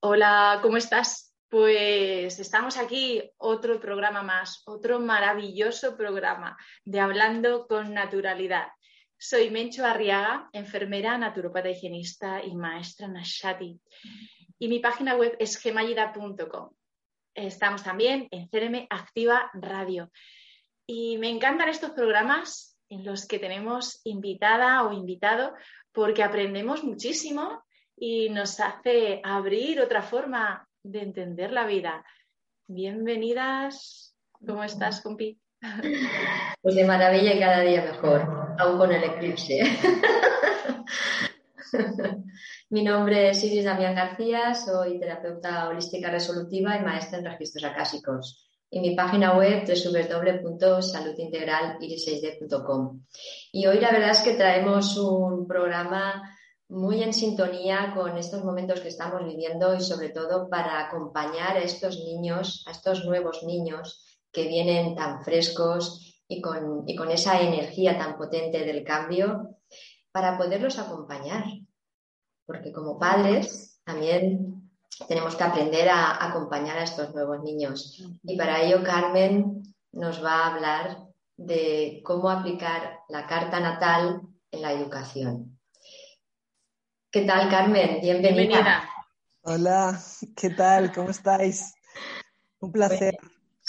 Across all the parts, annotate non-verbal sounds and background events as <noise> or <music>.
Hola, ¿cómo estás? Pues estamos aquí, otro programa más, otro maravilloso programa de Hablando con Naturalidad. Soy Mencho Arriaga, enfermera, naturopata higienista y maestra Nashati. Y mi página web es gemayida.com. Estamos también en CRM Activa Radio. Y me encantan estos programas en los que tenemos invitada o invitado porque aprendemos muchísimo y nos hace abrir otra forma de entender la vida. Bienvenidas. ¿Cómo estás, compi? Pues de maravilla y cada día mejor, aún con el eclipse. Mi nombre es Iris Damián García, soy terapeuta holística resolutiva y maestra en registros acásicos. Y mi página web es www.saludintegraliris6d.com. Y hoy la verdad es que traemos un programa muy en sintonía con estos momentos que estamos viviendo y sobre todo para acompañar a estos niños, a estos nuevos niños que vienen tan frescos y con, con esa energía tan potente del cambio, para poderlos acompañar. Porque como padres también tenemos que aprender a acompañar a estos nuevos niños. Y para ello Carmen nos va a hablar de cómo aplicar la carta natal en la educación. ¿Qué tal, Carmen? Bienvenida. Hola, ¿qué tal? ¿Cómo estáis? Un placer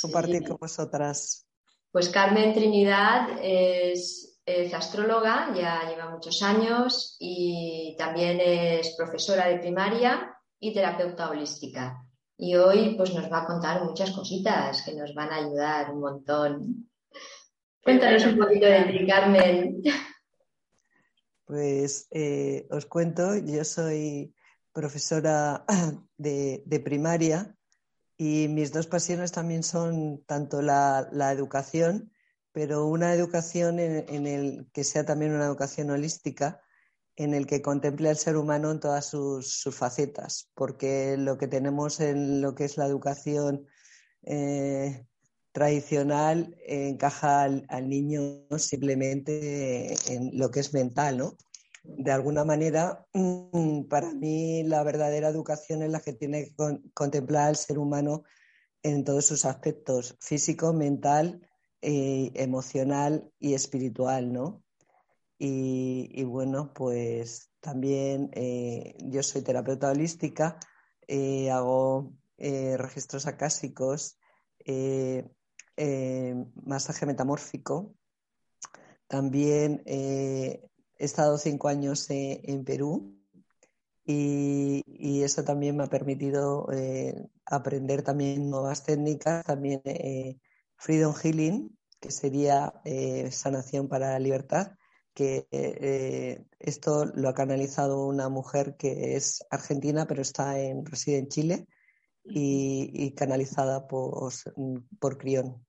compartir con vosotras. Pues Carmen Trinidad es, astróloga, ya lleva muchos años y también es profesora de primaria y terapeuta holística. Y hoy pues nos va a contar muchas cositas que nos van a ayudar un montón. Cuéntanos un poquito de ti, Carmen. <laughs> Pues eh, os cuento, yo soy profesora <clears throat> de, primaria y mis dos pasiones también son tanto la, educación, pero una educación en, el que sea también una educación holística, en el que contemple al ser humano en todas sus, facetas, porque lo que tenemos en lo que es la educación eh, tradicional encaja al, niño simplemente en lo que es mental, ¿no? De alguna manera, mm, para mí la verdadera educación es la que tiene que contemplar al ser humano en todos sus aspectos, físico, mental, eh, emocional y espiritual, ¿no? Y, bueno, pues también eh, yo soy terapeuta holística, eh, hago registros acásicos, eh, masaje metamórfico. También eh, he estado cinco años eh, en Perú y, eso también me ha permitido aprender también nuevas técnicas, también Freedom Healing, que sería sanación para la libertad, que esto lo ha canalizado una mujer que es argentina pero está en, reside en Chile y, canalizada por, por Crión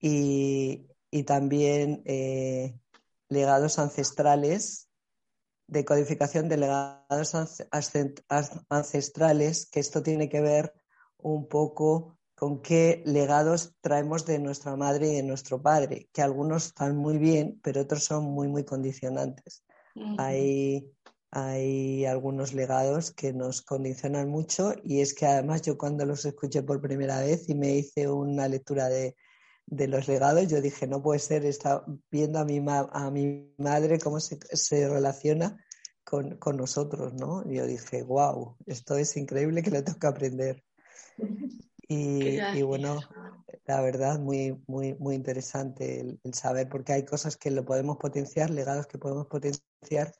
y, también eh, legados ancestrales, de codificación de legados ancestrales, que esto tiene que ver un poco con qué legados traemos de nuestra madre y de nuestro padre, que algunos están muy bien, pero otros son muy, muy condicionantes. hay, hay algunos legados que nos condicionan mucho y es que además yo cuando los escuché por primera vez y me hice una lectura de, de los legados, yo dije, no puede ser, está viendo a mi, a mi madre cómo se, relaciona con, nosotros, ¿no? Y yo dije, wow, esto es increíble que lo tengo que aprender. <laughs> Y, bueno, la verdad, muy, muy, muy interesante el, saber, porque hay cosas que lo podemos potenciar, legados que podemos potenciar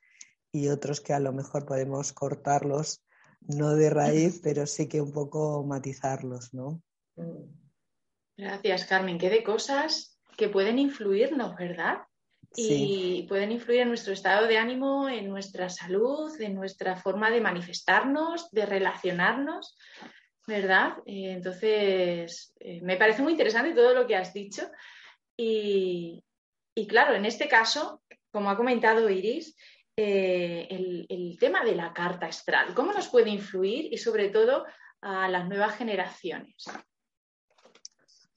y otros que a lo mejor podemos cortarlos, no de raíz, <laughs> pero sí que un poco matizarlos, ¿no? Mm. Gracias, Carmen. Qué de cosas que pueden influirnos, ¿verdad? y pueden influir en nuestro estado de ánimo, en nuestra salud, en nuestra forma de manifestarnos, de relacionarnos, ¿verdad? Eh, entonces, eh, me parece muy interesante todo lo que has dicho y, claro, en este caso, como ha comentado Iris, eh, el, el, tema de la carta astral, ¿cómo nos puede influir y sobre todo a las nuevas generaciones?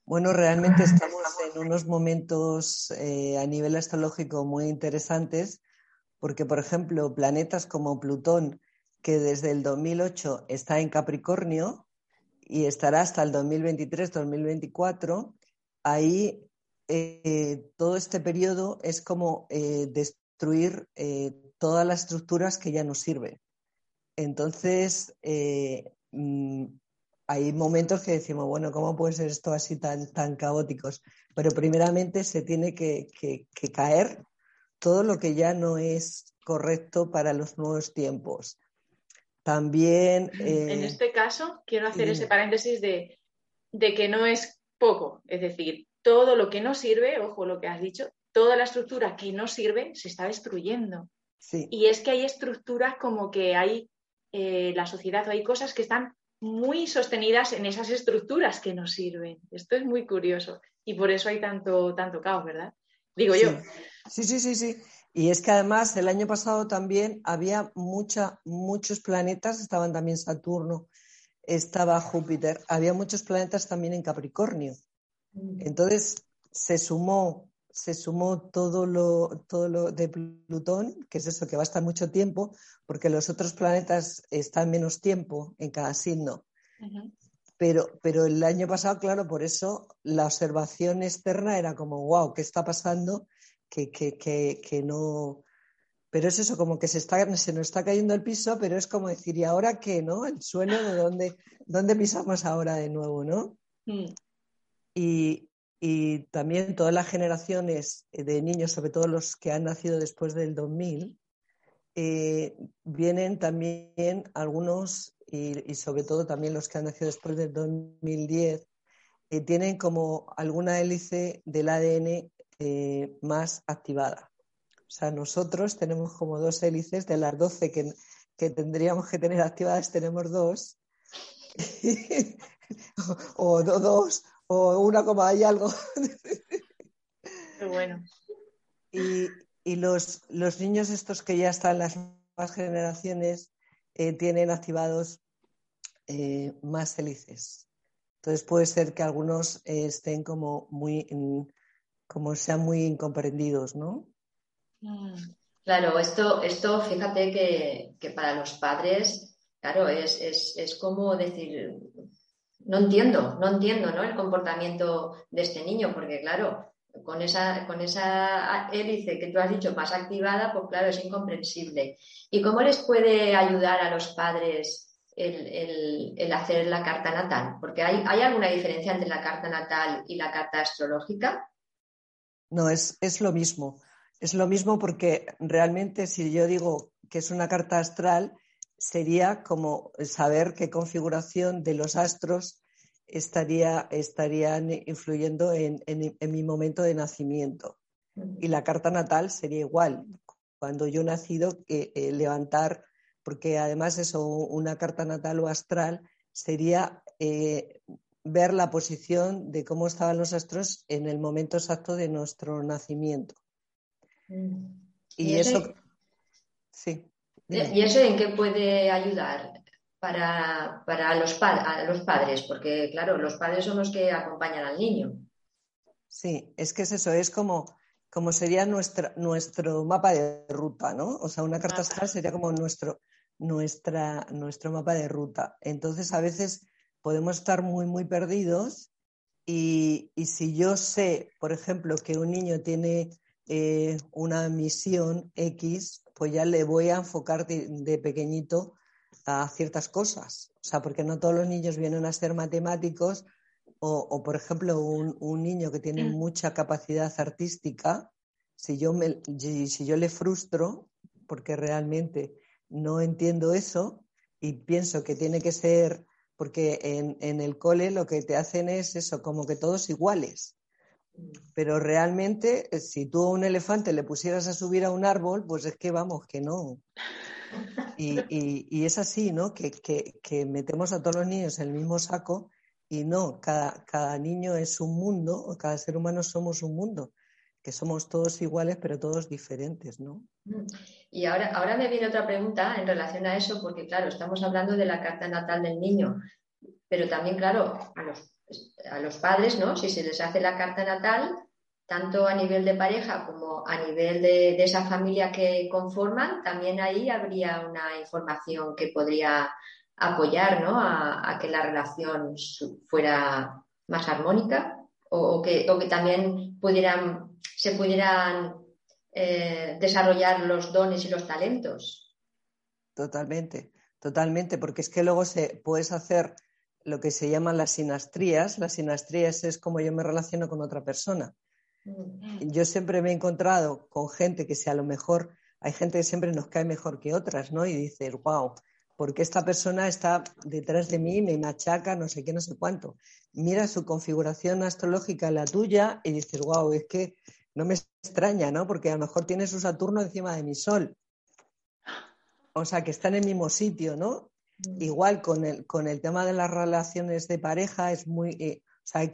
Bueno, realmente estamos en unos momentos eh, a nivel astrológico muy interesantes, porque, por ejemplo, planetas como Plutón, que desde el 2008 está en Capricornio y estará hasta el 2023-2024, ahí eh, todo este periodo es como eh, destruir todas las estructuras que ya no sirven. Entonces, mm, hay momentos que decimos, bueno, ¿cómo puede ser esto así tan, tan caóticos? Pero primeramente se tiene que, caer todo lo que ya no es correcto para los nuevos tiempos. También... en eh, este caso, quiero hacer ese paréntesis de, de que no es poco, es decir, todo lo que no sirve, ojo lo que has dicho, toda la estructura que no sirve se está destruyendo. Sí. Y es que hay estructuras como que hay eh, la sociedad o hay cosas que están muy sostenidas en esas estructuras que nos sirven. Esto es muy curioso y por eso hay tanto, tanto caos, ¿verdad? Digo yo. Sí, sí, sí, sí. Y es que además el año pasado también había mucha, muchos planetas, estaban también Saturno, estaba Júpiter, había muchos planetas también en Capricornio. Mm. Entonces se sumó, se sumó todo lo, todo lo de Plutón, que es eso, que va a estar mucho tiempo, porque los otros planetas están menos tiempo en cada signo. pero, pero el año pasado, claro, por eso la observación externa era como, wow, ¿qué está pasando? Que, que, que, que no... Pero es eso, como que se, está, se nos está cayendo el piso, pero es como decir, ¿y ahora qué, no? El suelo de dónde, dónde pisamos ahora de nuevo, ¿no? Mm. Y, y también todas las generaciones de niños, sobre todo los que han nacido después del 2000, eh, vienen también algunos, y, sobre todo también los que han nacido después del 2010, eh, tienen como alguna hélice del ADN eh, más activada. O sea, nosotros tenemos como dos hélices, de las 12 que, que tendríamos que tener activadas, tenemos dos. <laughs> o, dos, o una como hay algo. Qué bueno. Y, y los, los, niños estos que ya están en las nuevas generaciones eh, tienen activados eh, más hélices. Entonces puede ser que algunos eh, estén como muy, como sean muy incomprendidos, ¿no? Mm. Claro, esto, esto fíjate que, que para los padres, claro, es, es, es, como decir, no entiendo, no entiendo ¿no? el comportamiento de este niño, porque claro, con esa, con esa hélice que tú has dicho más activada, pues claro, es incomprensible. ¿Y cómo les puede ayudar a los padres el, hacer la carta natal? Porque hay, alguna diferencia entre la carta natal y la carta astrológica. No, es, es lo mismo. Es lo mismo porque realmente si yo digo que es una carta astral, sería como saber qué configuración de los astros estaría, estarían influyendo en, mi momento de nacimiento. Y la carta natal sería igual. Cuando yo he nacido, eh, levantar, porque además eso, una carta natal o astral sería eh, ver la posición de cómo estaban los astros en el momento exacto de nuestro nacimiento. Mm. Y, eso, sí. ¿Y eso en qué puede ayudar? para, para los, a los padres, porque claro, los padres son los que acompañan al niño. Sí, es que es eso, es como, como sería nuestra, nuestro mapa de ruta, ¿no? O sea, una carta astral sería como nuestro, nuestra, nuestro mapa de ruta. Entonces, a veces podemos estar muy, muy perdidos y, y si yo sé, por ejemplo, que un niño tiene eh, una misión X, pues ya le voy a enfocar de pequeñito a ciertas cosas. O sea, porque no todos los niños vienen a ser matemáticos o, por ejemplo, un, niño que tiene mm. mucha capacidad artística, si yo, me, si yo le frustro porque realmente no entiendo eso y pienso que tiene que ser, porque en, en el cole lo que te hacen es eso, como que todos iguales. Pero realmente, eh, si tú a un elefante le pusieras a subir a un árbol, pues es que vamos, que no. Y, es así, ¿no? Que, que, metemos a todos los niños en el mismo saco y no, cada, cada niño es un mundo, cada ser humano somos un mundo, que somos todos iguales, pero todos diferentes, ¿no? Mm. Y ahora, ahora me viene otra pregunta en relación a eso, porque claro, estamos hablando de la carta natal del niño, pero también, claro, a los, a los padres, ¿no? Si se les hace la carta natal, tanto a nivel de pareja como a nivel de, esa familia que conforman, también ahí habría una información que podría apoyar ¿no? a, que la relación fuera más armónica o, que, también pudieran, se pudieran eh, desarrollar los dones y los talentos. Totalmente, totalmente, porque es que luego se puedes hacer lo que se llaman las sinastrías. Las sinastrías es como yo me relaciono con otra persona. Mm. Yo siempre me he encontrado con gente que si a lo mejor hay gente que siempre nos cae mejor que otras, ¿no? Y dices, wow, porque esta persona está detrás de mí, me machaca, no sé qué, no sé cuánto. Mira su configuración astrológica, la tuya, y dices, wow, es que no me extraña, ¿no? Porque a lo mejor tiene su Saturno encima de mi Sol. O sea, que está en el mismo sitio, ¿no? Mm. Igual con el, con el tema de las relaciones de pareja es muy... Eh, o sea, hay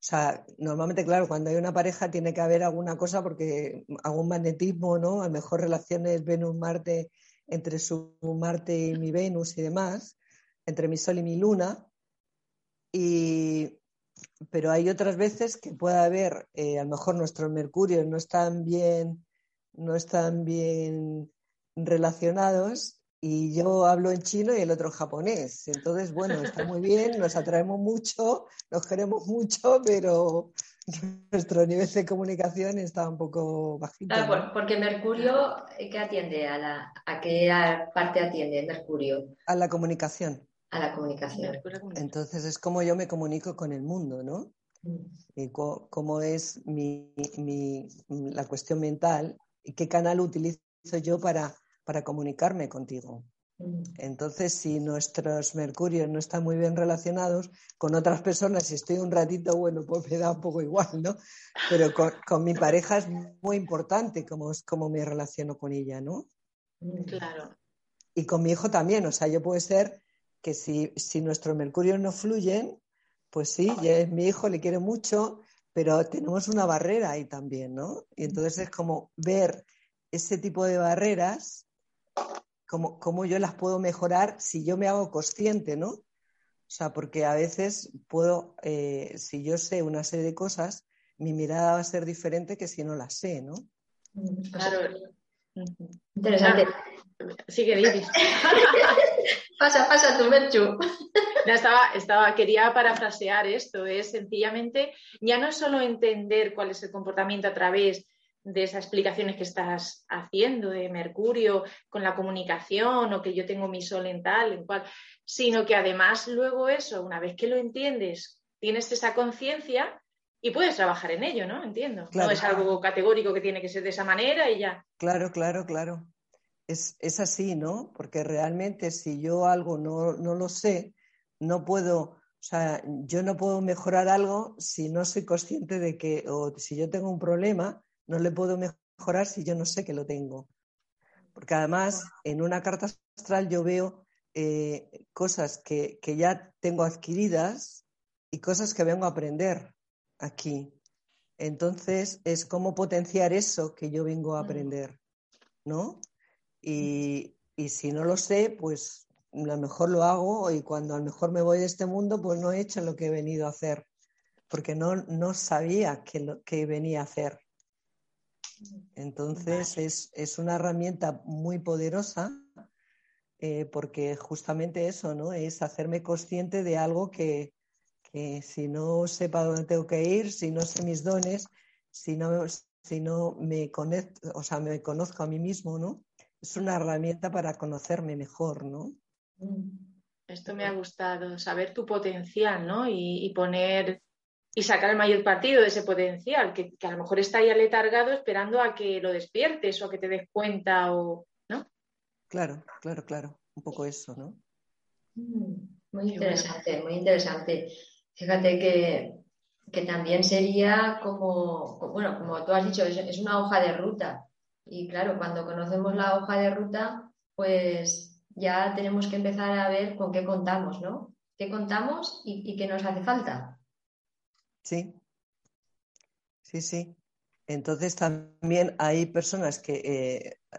o sea, normalmente, claro, cuando hay una pareja tiene que haber alguna cosa porque algún magnetismo, ¿no? A lo mejor relaciones Venus-Marte entre su Marte y mi Venus y demás, entre mi Sol y mi Luna. Y, pero hay otras veces que puede haber, eh, a lo mejor nuestros Mercurios no están bien, no están bien relacionados y yo hablo en chino y el otro en japonés. Entonces, bueno, está muy bien, nos atraemos mucho, nos queremos mucho, pero <laughs> nuestro nivel de comunicación está un poco bajito. Claro, porque Mercurio, ¿qué atiende? ¿A, la, ¿A qué parte atiende Mercurio? A la comunicación. A la comunicación. Entonces es como yo me comunico con el mundo, ¿no? Mm. Y cómo es mi, mi, la cuestión mental qué canal utilizo yo para para comunicarme contigo. Mm. Entonces, si nuestros mercurios no están muy bien relacionados con otras personas, si estoy un ratito, bueno, pues me da un poco igual, ¿no? Pero con, mi pareja es muy importante cómo, cómo me relaciono con ella, ¿no? Mm. Claro. Y con mi hijo también, o sea, yo puede ser que si, si nuestros mercurios no fluyen, pues sí, ya es mi hijo, le quiero mucho, pero tenemos una barrera ahí también, ¿no? Y entonces es como ver ese tipo de barreras cómo, yo las puedo mejorar si yo me hago consciente, ¿no? O sea, porque a veces puedo, eh, si yo sé una serie de cosas, mi mirada va a ser diferente que si no las sé, ¿no? Claro. Interesante. Sigue, Iris. <laughs> pasa, pasa tu Merchu. estaba, estaba, quería parafrasear esto, es sencillamente ya no solo entender cuál es el comportamiento a través de esas explicaciones que estás haciendo de Mercurio con la comunicación o que yo tengo mi sol en tal, en cual, sino que además luego eso, una vez que lo entiendes, tienes esa conciencia y puedes trabajar en ello, ¿no? Entiendo. no es algo categórico que tiene que ser de esa manera y ya. Claro, claro, claro. Es, es así, ¿no? Porque realmente si yo algo no, no lo sé, no puedo, o sea, yo no puedo mejorar algo si no soy consciente de que, o si yo tengo un problema, no le puedo mejorar si yo no sé que lo tengo. Porque además en una carta astral yo veo eh, cosas que, ya tengo adquiridas y cosas que vengo a aprender aquí. Entonces es como potenciar eso que yo vengo a aprender, ¿no? Y, y, si no lo sé, pues a lo mejor lo hago y cuando a lo mejor me voy de este mundo, pues no he hecho lo que he venido a hacer, porque no, no sabía que, lo, que venía a hacer. Entonces es, una herramienta muy poderosa eh, porque justamente eso, ¿no? Es hacerme consciente de algo que, si no sé para dónde tengo que ir, si no sé mis dones, si no, si no me conecto, o sea, me conozco a mí mismo, ¿no? Es una herramienta para conocerme mejor, ¿no? Esto me ha gustado, saber tu potencial, ¿no? y poner y sacar el mayor partido de ese potencial, que, a lo mejor está ya letargado esperando a que lo despiertes o a que te des cuenta o, ¿no? Claro, claro, claro, un poco eso, ¿no? Mm, muy interesante, muy interesante. Fíjate que que también sería como, bueno, como tú has dicho, es, una hoja de ruta. Y claro, cuando conocemos la hoja de ruta, pues ya tenemos que empezar a ver con qué contamos, ¿no? ¿Qué contamos y, qué nos hace falta? Sí, sí, sí. Entonces también hay personas que,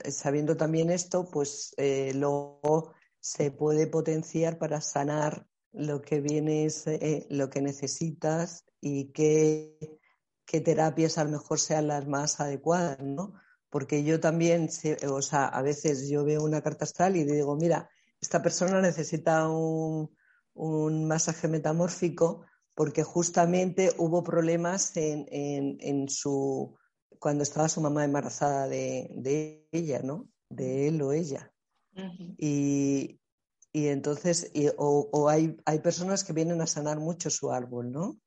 eh, sabiendo también esto, pues eh, luego se puede potenciar para sanar lo que vienes, eh, lo que necesitas y qué, terapias a lo mejor sean las más adecuadas, ¿no? Porque yo también, o sea, a veces yo veo una carta astral y digo, mira, esta persona necesita un, un masaje metamórfico porque justamente hubo problemas en, en, su cuando estaba su mamá embarazada de, de ella, ¿no? De él o ella. y, y, entonces, o, o hay, hay, personas que vienen a sanar mucho su árbol, ¿no?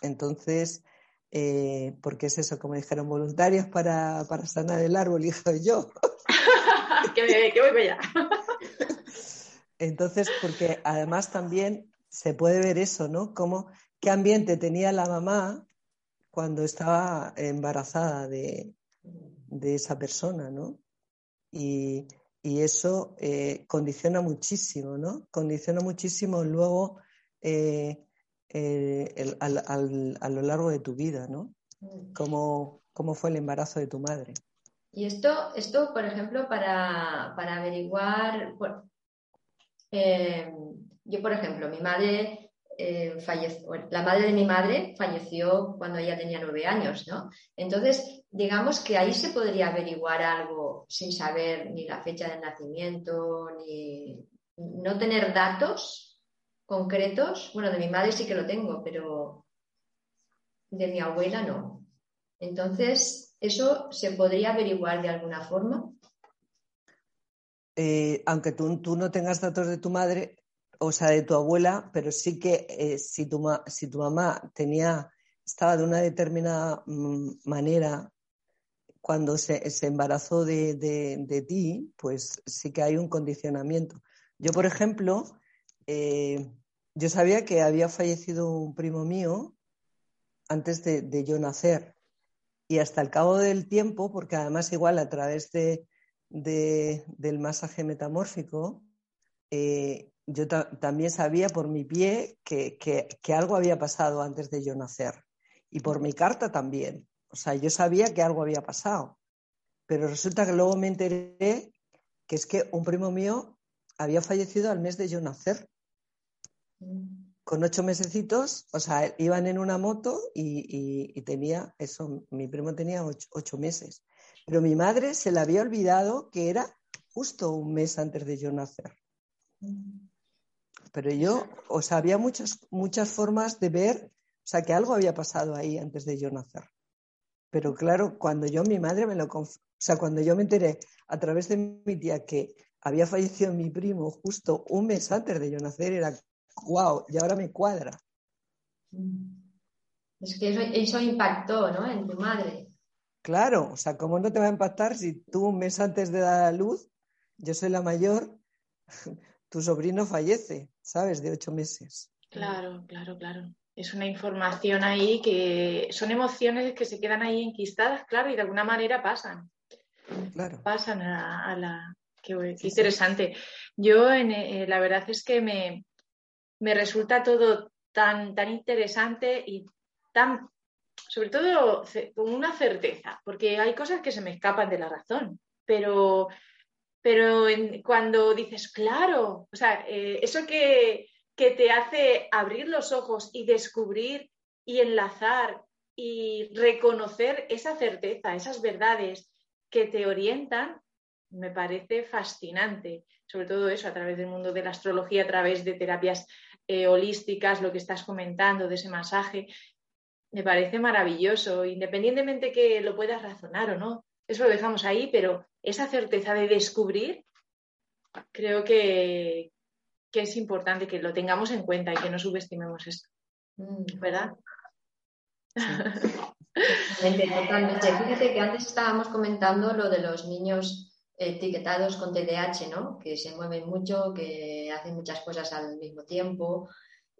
Entonces, eh, porque es eso, como dijeron, voluntarios para, para sanar el árbol, hijo yo. <laughs> que, que voy allá. <laughs> Entonces, porque además también se puede ver eso, ¿no? Como qué ambiente tenía la mamá cuando estaba embarazada de, esa persona, ¿no? Y, eso eh, condiciona muchísimo, ¿no? Condiciona muchísimo luego eh, eh, a lo largo de tu vida, ¿no? Mm. Cómo, fue el embarazo de tu madre. Y esto, esto por ejemplo, para, averiguar, yo, por ejemplo, mi madre eh, falleció, la madre de mi madre falleció cuando ella tenía nueve años, ¿no? Entonces, digamos que ahí se podría averiguar algo sin saber ni la fecha de nacimiento, ni no tener datos concretos. Bueno, de mi madre sí que lo tengo, pero de mi abuela no. Entonces, ¿eso se podría averiguar de alguna forma? Eh, aunque tú, tú, no tengas datos de tu madre, o sea, de tu abuela, pero sí que eh, si, tu si tu mamá tenía, estaba de una determinada mm, manera cuando se, embarazó de, ti, pues sí que hay un condicionamiento. Yo, por ejemplo, eh, yo sabía que había fallecido un primo mío antes de, yo nacer. Y hasta el cabo del tiempo, porque además igual a través de, del masaje metamórfico, eh, yo también sabía por mi pie que, algo había pasado antes de yo nacer y por mi carta también. O sea, yo sabía que algo había pasado, pero resulta que luego me enteré que es que un primo mío había fallecido al mes de yo nacer. Con ocho mesecitos, o sea, iban en una moto y, tenía eso, mi primo tenía ocho meses. Pero mi madre se le había olvidado que era justo un mes antes de yo nacer. Pero yo, o sea, había muchas, muchas formas de ver, o sea, que algo había pasado ahí antes de yo nacer. Pero claro, cuando yo, mi madre me lo, o sea, cuando yo me enteré a través de mi tía que había fallecido mi primo justo un mes antes de yo nacer, era, wow, y ahora me cuadra. Es que eso, eso impactó, ¿no? En tu madre. Claro, o sea, ¿cómo no te va a impactar si tú un mes antes de dar a luz, yo soy la mayor, tu sobrino fallece, ¿sabes? De ocho meses. Claro, claro, claro. Es una información ahí que son emociones que se quedan ahí enquistadas, claro, y de alguna manera pasan. Claro. Pasan a, la... Qué, interesante. Yo, eh, la verdad es que me, me resulta todo tan, tan interesante y tan, sobre todo, con una certeza, porque hay cosas que se me escapan de la razón, pero pero cuando dices, claro, o sea, eh, eso que, te hace abrir los ojos y descubrir y enlazar y reconocer esa certeza, esas verdades que te orientan, me parece fascinante. Sobre todo eso, a través del mundo de la astrología, a través de terapias eh, holísticas, lo que estás comentando, de ese masaje, me parece maravilloso, independientemente que lo puedas razonar o no. Eso lo dejamos ahí, pero esa certeza de descubrir, creo que, es importante que lo tengamos en cuenta y que no subestimemos esto. Mm. ¿Verdad? Totalmente, Fíjate que antes estábamos comentando lo de los niños etiquetados con TDAH, ¿no? Que se mueven mucho, que hacen muchas cosas al mismo tiempo.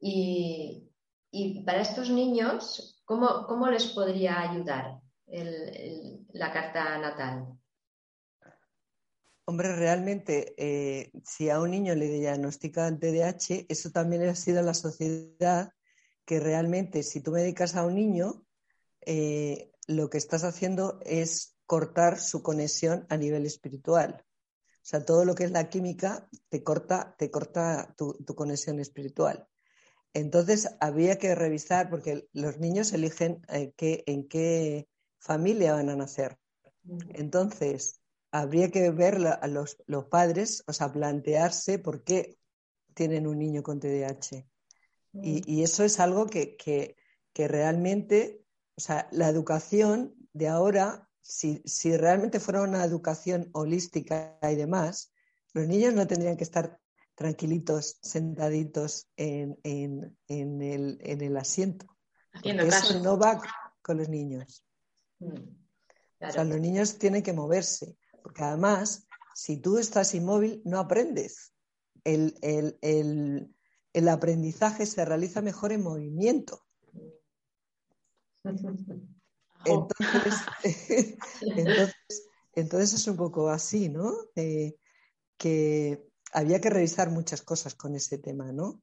Y, y para estos niños, ¿cómo, les podría ayudar la carta natal? Hombre, realmente, eh, si a un niño le diagnostican TDAH, eso también ha sido la sociedad que realmente, si tú medicas a un niño, eh, lo que estás haciendo es cortar su conexión a nivel espiritual. O sea, todo lo que es la química te corta, te corta tu, conexión espiritual. Entonces, había que revisar, porque los niños eligen eh, en qué familia van a nacer. Entonces, habría que ver a los, padres, o sea, plantearse por qué tienen un niño con TDAH. Y, eso es algo que, realmente, o sea, la educación de ahora, si, realmente fuera una educación holística y demás, los niños no tendrían que estar tranquilitos, sentaditos en, el, asiento. eso no va con los niños. Mm, o sea, los niños tienen que moverse. Porque además, si tú estás inmóvil, no aprendes. El, aprendizaje se realiza mejor en movimiento. <laughs> <laughs> Entonces, es un poco así, ¿no? Eh, que había que revisar muchas cosas con ese tema, ¿no?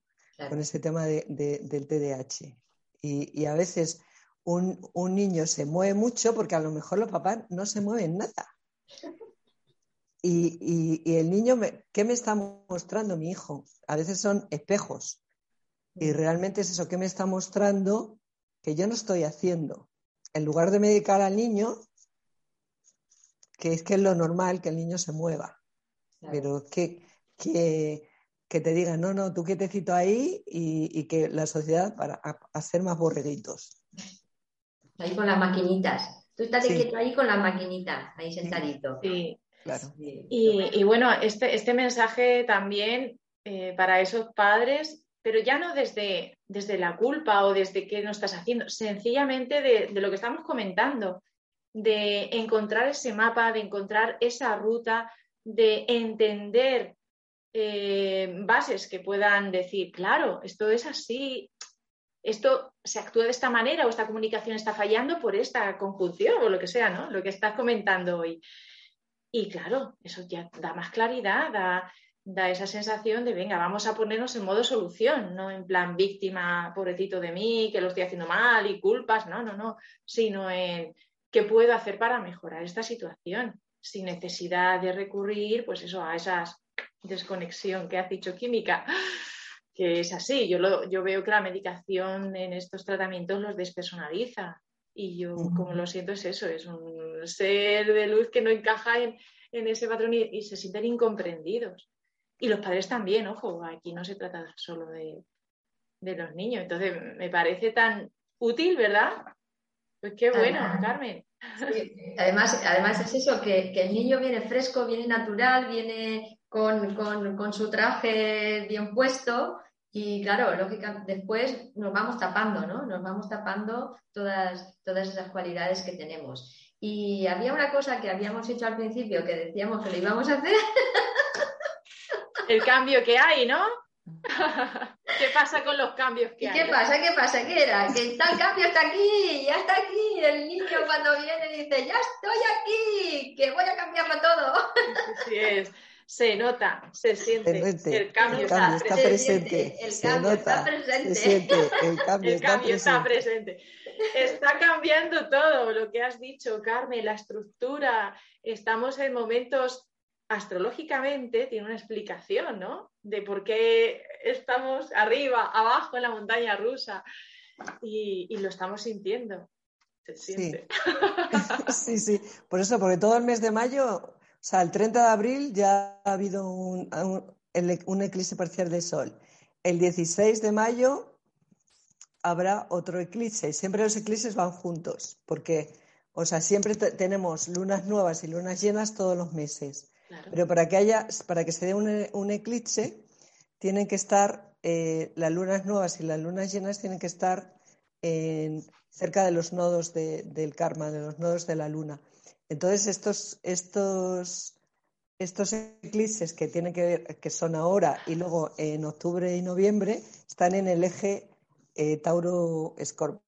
Con ese tema del TDAH. Y, a veces un, un, niño se mueve mucho porque a lo mejor los papás no se mueven nada. Y, el niño, ¿qué me está mostrando mi hijo? A veces son espejos. Y realmente es eso, ¿qué me está mostrando que yo no estoy haciendo? En lugar de medicar al niño, que es que es lo normal que el niño se mueva. Pero que, que, te digan, no, no, tú quietecito ahí y, que la sociedad para hacer más borreguitos. Ahí con las maquinitas. Tú estás quieto ahí con las maquinitas, ahí sentadito. Sí, y, bueno, este, este mensaje también eh, para esos padres, pero ya no desde, desde la culpa o desde qué no estás haciendo, sencillamente de, lo que estamos comentando, de encontrar ese mapa, de encontrar esa ruta, de entender eh, bases que puedan decir, claro, esto es así, esto se actúa de esta manera o esta comunicación está fallando por esta conjunción o lo que sea, ¿no? Lo que estás comentando hoy. Y claro, eso ya da más claridad, da, esa sensación de, venga, vamos a ponernos en modo solución, no en plan víctima, pobrecito de mí, que lo estoy haciendo mal y culpas, no, no, no, sino en qué puedo hacer para mejorar esta situación, sin necesidad de recurrir, pues eso, a esa desconexión que ha dicho química, que es así. Yo, lo, yo veo que la medicación en estos tratamientos los despersonaliza y yo, como lo siento, es eso, es un ser de luz que no encaja en, ese patrón y, se sienten incomprendidos. Y los padres también, ojo, aquí no se trata solo de, los niños. Entonces, me parece tan útil, ¿verdad? Pues qué bueno, Carmen. Además, además es eso, que, el niño viene fresco, viene natural, viene con, con su traje bien puesto y claro, lógica, después nos vamos tapando, ¿no? Nos vamos tapando todas, todas esas cualidades que tenemos. Y había una cosa que habíamos hecho al principio que decíamos que lo íbamos a hacer. <laughs> El cambio que hay, ¿no? <laughs> ¿Qué pasa con los cambios que ¿Y hay? ¿Qué pasa? ¿Qué pasa? ¿Qué era? Que tal cambio está aquí, ya está aquí. El niño cuando viene dice, ya estoy aquí, que voy a cambiarlo todo. Sí, es se nota, se siente. el cambio, está, presente. El cambio está presente. Se siente, el cambio, está, presente. está cambiando todo lo que has dicho, Carmen, la estructura. Estamos en momentos astrológicamente, tiene una explicación, ¿no? De por qué estamos arriba, abajo en la montaña rusa y, lo estamos sintiendo. Se siente. <laughs> sí, sí. Por eso, porque todo el mes de mayo sea, el 30 de abril ya ha habido un, eclipse parcial de sol. El 16 de mayo habrá otro eclipse. Siempre los eclipses van juntos, porque, o sea, siempre tenemos lunas nuevas y lunas llenas todos los meses. Pero para que haya, para que se dé un, eclipse, tienen que estar eh, las lunas nuevas y las lunas llenas tienen que estar cerca de los nodos del karma, de los nodos de la luna. Entonces, estos, estos, estos eclipses que tienen que ver, que son ahora y luego en octubre y noviembre, están en el eje eh, Tauro Escorpio.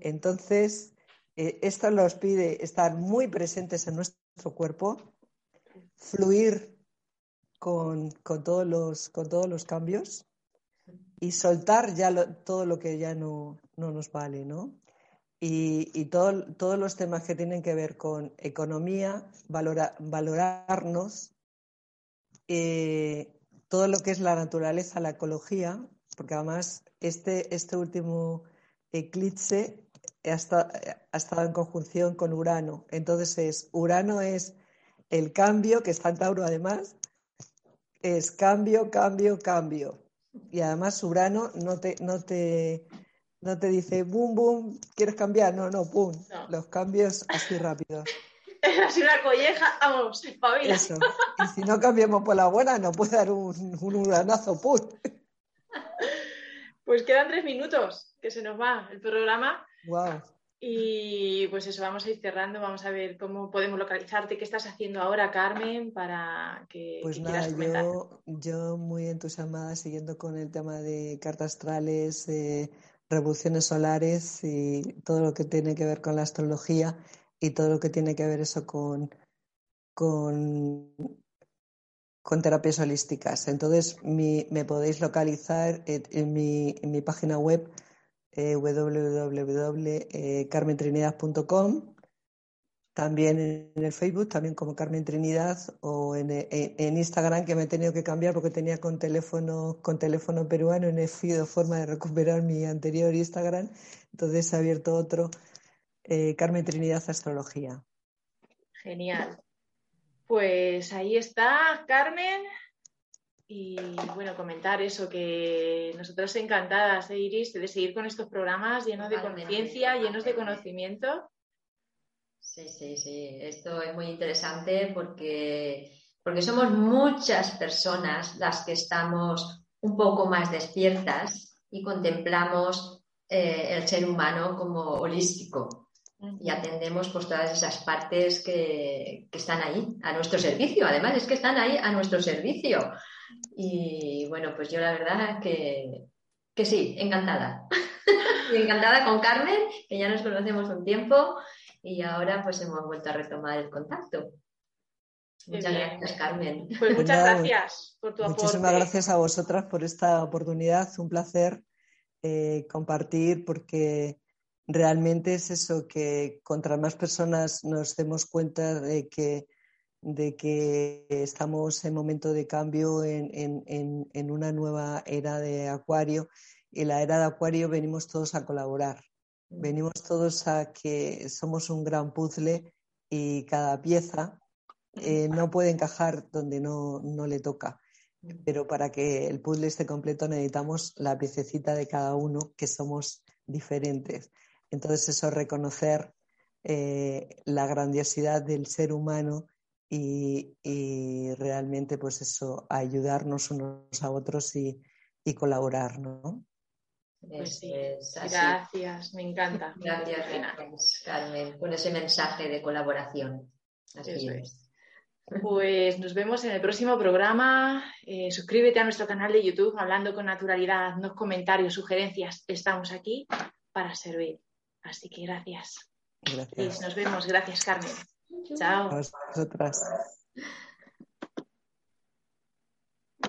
Entonces, eh, esto nos pide estar muy presentes en nuestro cuerpo, fluir con, todos, los, con todos los cambios y soltar ya todo lo que ya no, nos vale, ¿no? Y, todos los temas que tienen que ver con economía, valorarnos, eh, todo lo que es la naturaleza, la ecología, porque además este, este último eclipse ha estado, en conjunción con Urano. Entonces es, Urano es el cambio, que está en Tauro además, es cambio, cambio, cambio. Y además Urano no te, no te, no te dice, boom, boom, ¿quieres cambiar? No, no, pum. Los cambios así rápidos. <laughs> Es así una colleja, vamos, pavila. Eso. Y si no cambiamos por la buena, no puede dar un, un uranazo, pum. Pues quedan tres minutos que se nos va el programa. Wow. Y pues eso, vamos a ir cerrando, vamos a ver cómo podemos localizarte, qué estás haciendo ahora, Carmen, para que, pues nada, Yo, yo muy entusiasmada siguiendo con el tema de cartas astrales, revoluciones solares y todo lo que tiene que ver con la astrología y todo lo que tiene que ver eso con, con terapias holísticas. Entonces, me podéis localizar en, mi, página web eh, www.carmentrinidad.com, también en el Facebook, también como Carmen Trinidad, o en, Instagram, que me he tenido que cambiar porque tenía con teléfono, con teléfono peruano y no he sido forma de recuperar mi anterior Instagram. Entonces he abierto otro, eh, Carmen Trinidad Astrología. Genial. Pues ahí está, Carmen. Y bueno, comentar eso, que nosotros encantadas, ¿eh, Iris, de seguir con estos programas llenos de conciencia, llenos de conocimiento. Sí, sí, sí. Esto es muy interesante porque, porque somos muchas personas las que estamos un poco más despiertas y contemplamos eh, el ser humano como holístico y atendemos pues todas esas partes que, están ahí a nuestro servicio. Además es que están ahí a nuestro servicio. Y bueno, pues yo la verdad que, que sí, encantada. <laughs> encantada con Carmen, que ya nos conocemos un tiempo y ahora pues hemos vuelto a retomar el contacto. Muchas gracias, Carmen. Pues muchas gracias por tu aporte. Muchísimas gracias a vosotras por esta oportunidad. Un placer eh, compartir porque realmente es eso, que contra más personas nos demos cuenta de que, de que estamos en momento de cambio en, en, una nueva era de Acuario y la era de Acuario venimos todos a colaborar. Venimos todos a que somos un gran puzzle y cada pieza eh, no puede encajar donde no, no le toca. Pero para que el puzzle esté completo necesitamos la piececita de cada uno, que somos diferentes. Entonces eso, reconocer eh, la grandiosidad del ser humano y, realmente pues eso, ayudarnos unos a otros y, colaborar, ¿no? Pues sí, gracias, me encanta. Gracias, Carmen, por ese mensaje de colaboración. Así es. Pues nos vemos en el próximo programa. Eh, suscríbete a nuestro canal de YouTube, hablando con naturalidad, nos comentarios, sugerencias. Estamos aquí para servir. Así que gracias. Gracias. Y nos vemos. Gracias, Carmen. Chao.